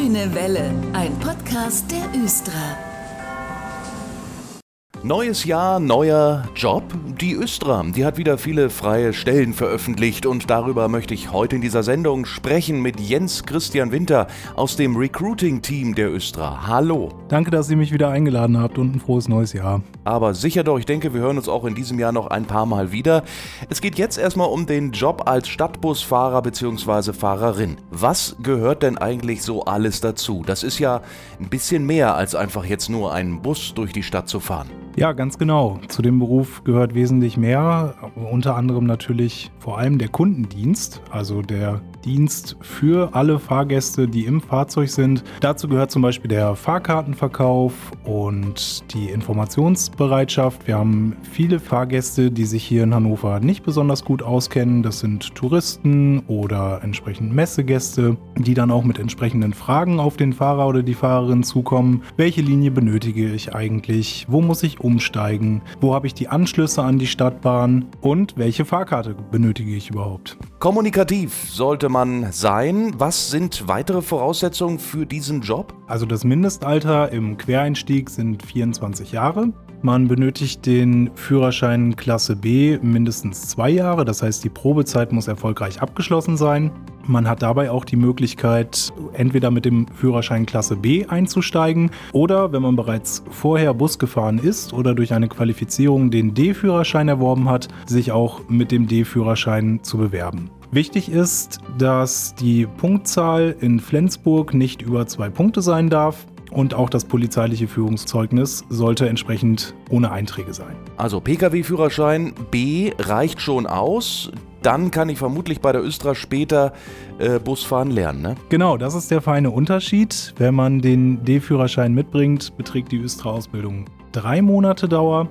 Grüne Welle, ein Podcast der Östra. Neues Jahr, neuer Job. Die Östra, die hat wieder viele freie Stellen veröffentlicht und darüber möchte ich heute in dieser Sendung sprechen mit Jens Christian Winter aus dem Recruiting-Team der Östra. Hallo. Danke, dass ihr mich wieder eingeladen habt und ein frohes neues Jahr. Aber sicher doch, ich denke, wir hören uns auch in diesem Jahr noch ein paar Mal wieder. Es geht jetzt erstmal um den Job als Stadtbusfahrer bzw. Fahrerin. Was gehört denn eigentlich so alles dazu? Das ist ja ein bisschen mehr als einfach jetzt nur einen Bus durch die Stadt zu fahren. Ja, ganz genau. Zu dem Beruf gehört wesentlich mehr, unter anderem natürlich vor allem der Kundendienst, also der Dienst für alle Fahrgäste, die im Fahrzeug sind. Dazu gehört zum Beispiel der Fahrkartenverkauf und die Informationsbereitschaft. Wir haben viele Fahrgäste, die sich hier in Hannover nicht besonders gut auskennen. Das sind Touristen oder entsprechend Messegäste, die dann auch mit entsprechenden Fragen auf den Fahrer oder die Fahrerin zukommen. Welche Linie benötige ich eigentlich? Wo muss ich umsteigen? Wo habe ich die Anschlüsse an die Stadtbahn? Und welche Fahrkarte benötige ich überhaupt? Kommunikativ sollte man sein. Was sind weitere Voraussetzungen für diesen Job? Also das Mindestalter im Quereinstieg sind 24 Jahre. Man benötigt den Führerschein Klasse B mindestens zwei Jahre, das heißt die Probezeit muss erfolgreich abgeschlossen sein. Man hat dabei auch die Möglichkeit, entweder mit dem Führerschein Klasse B einzusteigen oder, wenn man bereits vorher Bus gefahren ist oder durch eine Qualifizierung den D-Führerschein erworben hat, sich auch mit dem D-Führerschein zu bewerben. Wichtig ist, dass die Punktzahl in Flensburg nicht über zwei Punkte sein darf. Und auch das polizeiliche Führungszeugnis sollte entsprechend ohne Einträge sein. Also Pkw-Führerschein B reicht schon aus. Dann kann ich vermutlich bei der Östra später äh, Busfahren lernen, ne? Genau, das ist der feine Unterschied. Wenn man den D-Führerschein mitbringt, beträgt die Östra-Ausbildung drei Monate Dauer.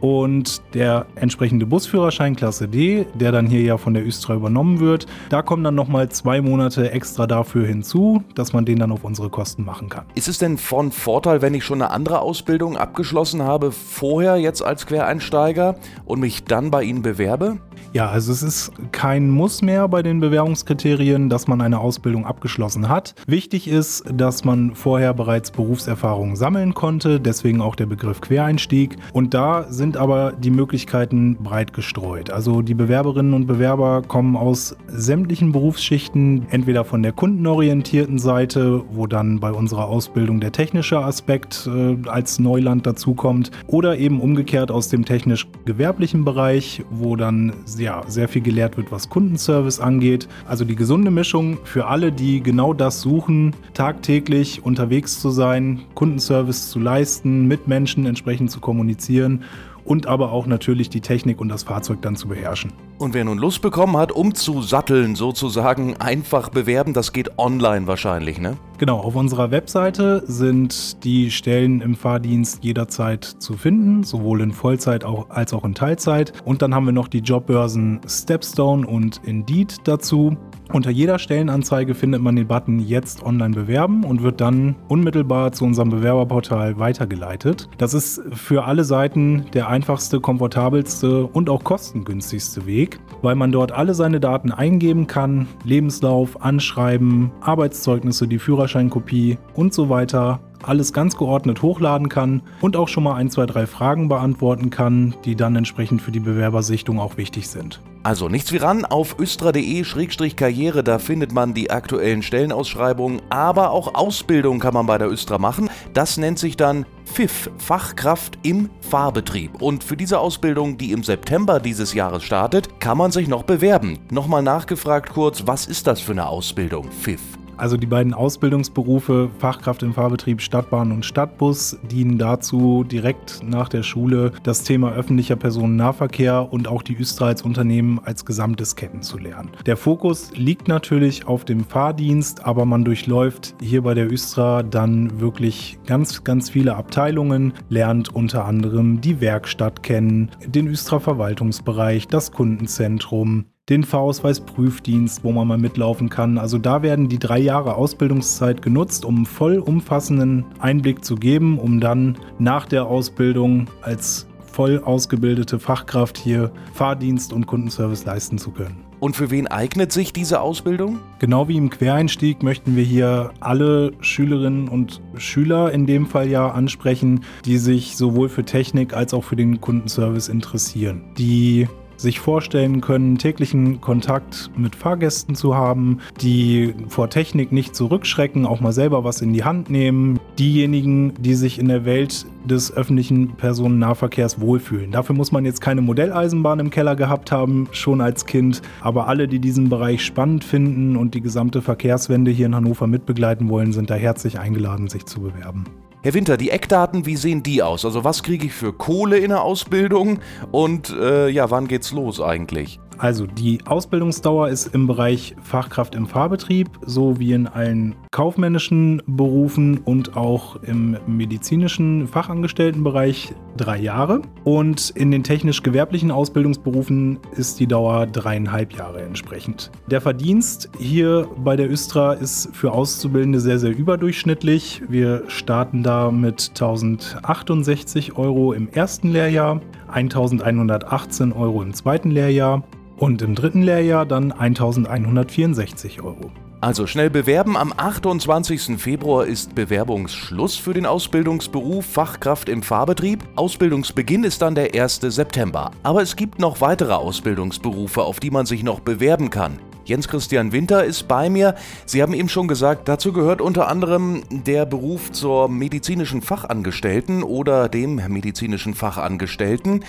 Und der entsprechende Busführerschein Klasse D, der dann hier ja von der Östra übernommen wird, da kommen dann nochmal zwei Monate extra dafür hinzu, dass man den dann auf unsere Kosten machen kann. Ist es denn von Vorteil, wenn ich schon eine andere Ausbildung abgeschlossen habe, vorher jetzt als Quereinsteiger und mich dann bei Ihnen bewerbe? Ja, also es ist kein Muss mehr bei den Bewerbungskriterien, dass man eine Ausbildung abgeschlossen hat. Wichtig ist, dass man vorher bereits Berufserfahrung sammeln konnte, deswegen auch der Begriff Quereinstieg. Und da sind aber die Möglichkeiten breit gestreut. Also die Bewerberinnen und Bewerber kommen aus sämtlichen Berufsschichten, entweder von der kundenorientierten Seite, wo dann bei unserer Ausbildung der technische Aspekt äh, als Neuland dazukommt, oder eben umgekehrt aus dem technisch-gewerblichen Bereich, wo dann ja, sehr viel gelehrt wird, was Kundenservice angeht. Also die gesunde Mischung für alle, die genau das suchen, tagtäglich unterwegs zu sein, Kundenservice zu leisten, mit Menschen entsprechend zu kommunizieren und aber auch natürlich die Technik und das Fahrzeug dann zu beherrschen. Und wer nun Lust bekommen hat, um zu satteln sozusagen, einfach bewerben, das geht online wahrscheinlich, ne? Genau, auf unserer Webseite sind die Stellen im Fahrdienst jederzeit zu finden, sowohl in Vollzeit als auch in Teilzeit. Und dann haben wir noch die Jobbörsen Stepstone und Indeed dazu. Unter jeder Stellenanzeige findet man den Button Jetzt online bewerben und wird dann unmittelbar zu unserem Bewerberportal weitergeleitet. Das ist für alle Seiten der einfachste, komfortabelste und auch kostengünstigste Weg, weil man dort alle seine Daten eingeben kann, Lebenslauf, Anschreiben, Arbeitszeugnisse, die Führerscheinkopie und so weiter alles ganz geordnet hochladen kann und auch schon mal ein, zwei, drei Fragen beantworten kann, die dann entsprechend für die Bewerbersichtung auch wichtig sind. Also nichts wie ran auf östra.de-karriere, da findet man die aktuellen Stellenausschreibungen, aber auch Ausbildung kann man bei der Östra machen. Das nennt sich dann FIF, Fachkraft im Fahrbetrieb. Und für diese Ausbildung, die im September dieses Jahres startet, kann man sich noch bewerben. Nochmal nachgefragt kurz, was ist das für eine Ausbildung, FIF? Also die beiden Ausbildungsberufe Fachkraft im Fahrbetrieb Stadtbahn und Stadtbus dienen dazu, direkt nach der Schule das Thema öffentlicher Personennahverkehr und auch die als Unternehmen als Gesamtes kennenzulernen. Der Fokus liegt natürlich auf dem Fahrdienst, aber man durchläuft hier bei der Östra dann wirklich ganz, ganz viele Abteilungen, lernt unter anderem die Werkstatt kennen, den Östra Verwaltungsbereich, das Kundenzentrum, den Fahrausweis-Prüfdienst, wo man mal mitlaufen kann. Also da werden die drei Jahre Ausbildungszeit genutzt, um einen vollumfassenden Einblick zu geben, um dann nach der Ausbildung als voll ausgebildete Fachkraft hier Fahrdienst und Kundenservice leisten zu können. Und für wen eignet sich diese Ausbildung? Genau wie im Quereinstieg möchten wir hier alle Schülerinnen und Schüler in dem Fall ja ansprechen, die sich sowohl für Technik als auch für den Kundenservice interessieren. Die sich vorstellen können, täglichen Kontakt mit Fahrgästen zu haben, die vor Technik nicht zurückschrecken, auch mal selber was in die Hand nehmen. Diejenigen, die sich in der Welt des öffentlichen Personennahverkehrs wohlfühlen. Dafür muss man jetzt keine Modelleisenbahn im Keller gehabt haben, schon als Kind, aber alle, die diesen Bereich spannend finden und die gesamte Verkehrswende hier in Hannover mitbegleiten wollen, sind da herzlich eingeladen, sich zu bewerben. Herr Winter, die Eckdaten, wie sehen die aus? Also was kriege ich für Kohle in der Ausbildung und äh, ja, wann geht's los eigentlich? Also die Ausbildungsdauer ist im Bereich Fachkraft im Fahrbetrieb, so wie in allen kaufmännischen Berufen und auch im medizinischen Fachangestelltenbereich drei Jahre. Und in den technisch-gewerblichen Ausbildungsberufen ist die Dauer dreieinhalb Jahre entsprechend. Der Verdienst hier bei der Östra ist für Auszubildende sehr, sehr überdurchschnittlich. Wir starten da mit 1068 Euro im ersten Lehrjahr, 1118 Euro im zweiten Lehrjahr und im dritten Lehrjahr dann 1164 Euro. Also schnell bewerben. Am 28. Februar ist Bewerbungsschluss für den Ausbildungsberuf Fachkraft im Fahrbetrieb. Ausbildungsbeginn ist dann der 1. September. Aber es gibt noch weitere Ausbildungsberufe, auf die man sich noch bewerben kann. Jens Christian Winter ist bei mir. Sie haben eben schon gesagt, dazu gehört unter anderem der Beruf zur medizinischen Fachangestellten oder dem medizinischen Fachangestellten.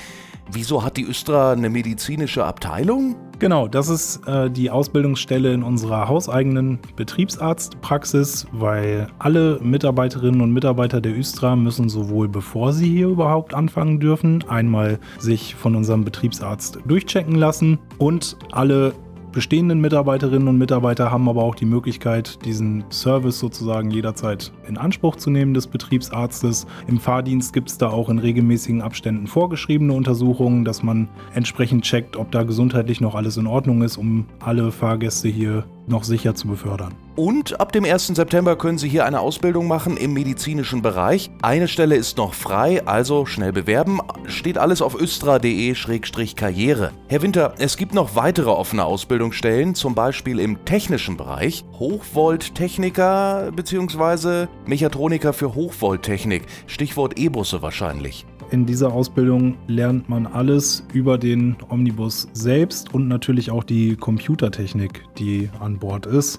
Wieso hat die Östra eine medizinische Abteilung? Genau, das ist äh, die Ausbildungsstelle in unserer hauseigenen Betriebsarztpraxis, weil alle Mitarbeiterinnen und Mitarbeiter der Östra müssen sowohl bevor sie hier überhaupt anfangen dürfen, einmal sich von unserem Betriebsarzt durchchecken lassen und alle bestehenden Mitarbeiterinnen und Mitarbeiter haben aber auch die Möglichkeit, diesen Service sozusagen jederzeit in Anspruch zu nehmen des Betriebsarztes. Im Fahrdienst gibt es da auch in regelmäßigen Abständen vorgeschriebene Untersuchungen, dass man entsprechend checkt, ob da gesundheitlich noch alles in Ordnung ist, um alle Fahrgäste hier noch sicher zu befördern. Und ab dem 1. September können Sie hier eine Ausbildung machen im medizinischen Bereich. Eine Stelle ist noch frei, also schnell bewerben. Steht alles auf östra.de-karriere. Herr Winter, es gibt noch weitere offene Ausbildungsstellen, zum Beispiel im technischen Bereich. Hochvolttechniker bzw. Mechatroniker für Hochvolttechnik. Stichwort E-Busse wahrscheinlich. In dieser Ausbildung lernt man alles über den Omnibus selbst und natürlich auch die Computertechnik, die an Bord ist.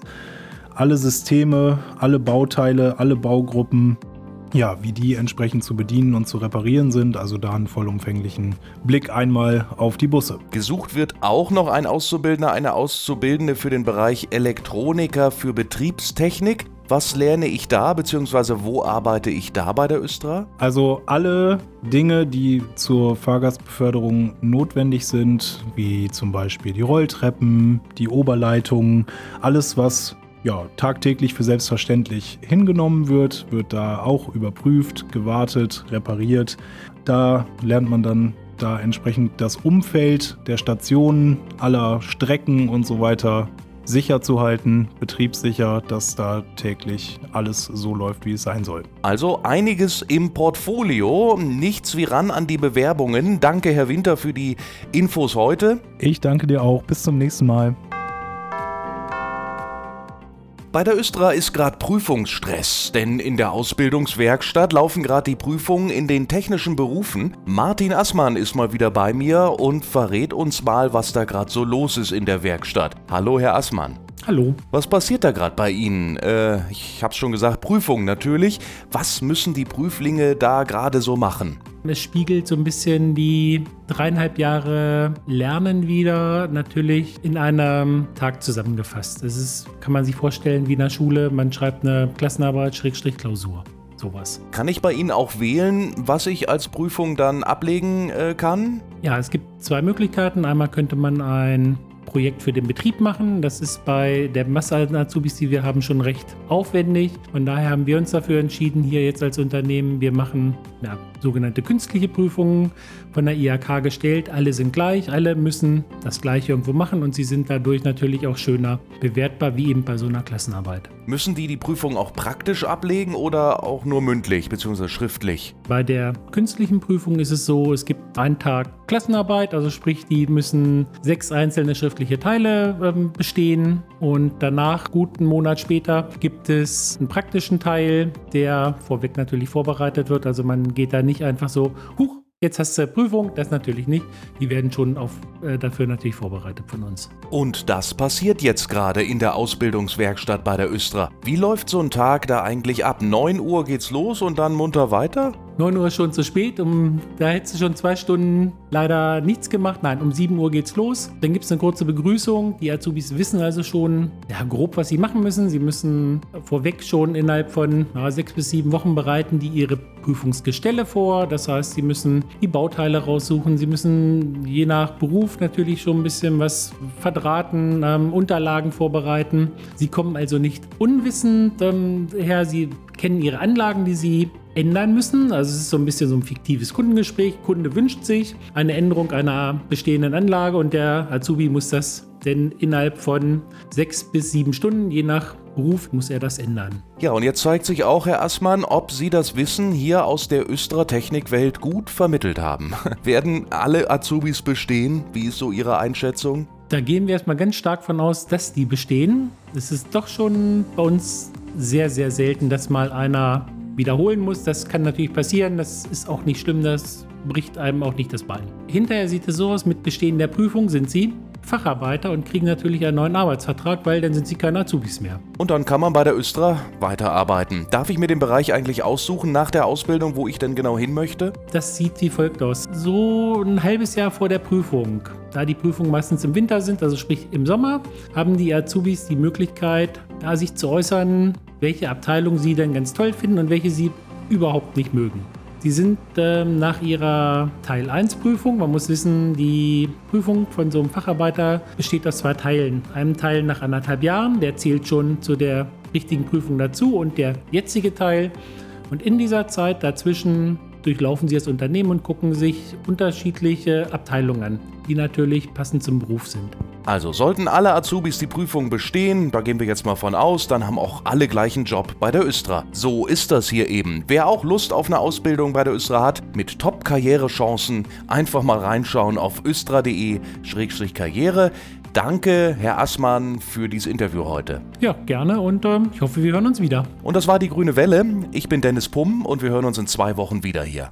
Alle Systeme, alle Bauteile, alle Baugruppen, ja, wie die entsprechend zu bedienen und zu reparieren sind. Also da einen vollumfänglichen Blick einmal auf die Busse. Gesucht wird auch noch ein Auszubildender, eine Auszubildende für den Bereich Elektroniker für Betriebstechnik. Was lerne ich da, beziehungsweise wo arbeite ich da bei der Östra? Also alle Dinge, die zur Fahrgastbeförderung notwendig sind, wie zum Beispiel die Rolltreppen, die Oberleitungen, alles, was ja, tagtäglich für selbstverständlich hingenommen wird, wird da auch überprüft, gewartet, repariert. Da lernt man dann da entsprechend das Umfeld der Stationen, aller Strecken und so weiter sicher zu halten, betriebssicher, dass da täglich alles so läuft, wie es sein soll. Also einiges im Portfolio, nichts wie ran an die Bewerbungen. Danke, Herr Winter, für die Infos heute. Ich danke dir auch. Bis zum nächsten Mal. Bei der Östra ist gerade Prüfungsstress, denn in der Ausbildungswerkstatt laufen gerade die Prüfungen in den technischen Berufen. Martin Assmann ist mal wieder bei mir und verrät uns mal, was da gerade so los ist in der Werkstatt. Hallo, Herr Assmann. Hallo. Was passiert da gerade bei Ihnen? Äh, ich hab's schon gesagt, Prüfungen natürlich. Was müssen die Prüflinge da gerade so machen? Es spiegelt so ein bisschen die dreieinhalb Jahre Lernen wieder, natürlich in einem Tag zusammengefasst. Es ist, kann man sich vorstellen, wie in der Schule, man schreibt eine Klassenarbeit, Schrägstrich Klausur. Sowas. Kann ich bei Ihnen auch wählen, was ich als Prüfung dann ablegen äh, kann? Ja, es gibt zwei Möglichkeiten. Einmal könnte man ein Projekt für den Betrieb machen. Das ist bei der Masse an Azubis, die wir haben, schon recht aufwendig. Von daher haben wir uns dafür entschieden, hier jetzt als Unternehmen, wir machen ja, sogenannte künstliche Prüfungen von der IHK gestellt. Alle sind gleich, alle müssen das Gleiche irgendwo machen und sie sind dadurch natürlich auch schöner bewertbar, wie eben bei so einer Klassenarbeit. Müssen die die Prüfung auch praktisch ablegen oder auch nur mündlich bzw. schriftlich? Bei der künstlichen Prüfung ist es so, es gibt einen Tag Klassenarbeit, also sprich, die müssen sechs einzelne schriftliche Teile ähm, bestehen und danach, guten Monat später, gibt es einen praktischen Teil, der vorweg natürlich vorbereitet wird. Also man geht da nicht einfach so, huch, Jetzt hast du Prüfung, das natürlich nicht. Die werden schon auf, äh, dafür natürlich vorbereitet von uns. Und das passiert jetzt gerade in der Ausbildungswerkstatt bei der Östra. Wie läuft so ein Tag da eigentlich ab? 9 Uhr geht's los und dann munter weiter? 9 Uhr schon zu spät, um, da hättest du schon zwei Stunden leider nichts gemacht. Nein, um 7 Uhr geht's los. Dann gibt es eine kurze Begrüßung. Die Azubis wissen also schon ja, grob, was sie machen müssen. Sie müssen vorweg schon innerhalb von ja, sechs bis sieben Wochen bereiten die ihre Prüfungsgestelle vor. Das heißt, sie müssen die Bauteile raussuchen. Sie müssen je nach Beruf natürlich schon ein bisschen was verdrahten, ähm, Unterlagen vorbereiten. Sie kommen also nicht unwissend ähm, her. Sie kennen ihre Anlagen, die sie ändern müssen. Also es ist so ein bisschen so ein fiktives Kundengespräch. Kunde wünscht sich eine Änderung einer bestehenden Anlage und der Azubi muss das denn innerhalb von sechs bis sieben Stunden, je nach Beruf, muss er das ändern. Ja, und jetzt zeigt sich auch, Herr Assmann, ob Sie das Wissen hier aus der Östra Technikwelt gut vermittelt haben. Werden alle Azubis bestehen? Wie ist so Ihre Einschätzung? Da gehen wir erstmal ganz stark von aus, dass die bestehen. Es ist doch schon bei uns sehr, sehr selten, dass mal einer wiederholen muss. Das kann natürlich passieren, das ist auch nicht schlimm, das bricht einem auch nicht das Bein. Hinterher sieht es so aus, mit Bestehen der Prüfung sind Sie Facharbeiter und kriegen natürlich einen neuen Arbeitsvertrag, weil dann sind sie keine Azubis mehr. Und dann kann man bei der Östra weiterarbeiten. Darf ich mir den Bereich eigentlich aussuchen nach der Ausbildung, wo ich denn genau hin möchte? Das sieht wie folgt aus. So ein halbes Jahr vor der Prüfung, da die Prüfungen meistens im Winter sind, also sprich im Sommer, haben die Azubis die Möglichkeit, da sich zu äußern, welche Abteilung sie denn ganz toll finden und welche sie überhaupt nicht mögen. Sie sind ähm, nach ihrer Teil 1 Prüfung, man muss wissen, die Prüfung von so einem Facharbeiter besteht aus zwei Teilen. Einem Teil nach anderthalb Jahren, der zählt schon zu der richtigen Prüfung dazu und der jetzige Teil. Und in dieser Zeit dazwischen durchlaufen sie das Unternehmen und gucken sich unterschiedliche Abteilungen an, die natürlich passend zum Beruf sind. Also sollten alle Azubis die Prüfung bestehen, da gehen wir jetzt mal von aus, dann haben auch alle gleichen Job bei der Östra. So ist das hier eben. Wer auch Lust auf eine Ausbildung bei der Östra hat, mit Top-Karrierechancen, einfach mal reinschauen auf östra.de-karriere. Danke, Herr Assmann, für dieses Interview heute. Ja, gerne und äh, ich hoffe, wir hören uns wieder. Und das war die Grüne Welle. Ich bin Dennis Pumm und wir hören uns in zwei Wochen wieder hier.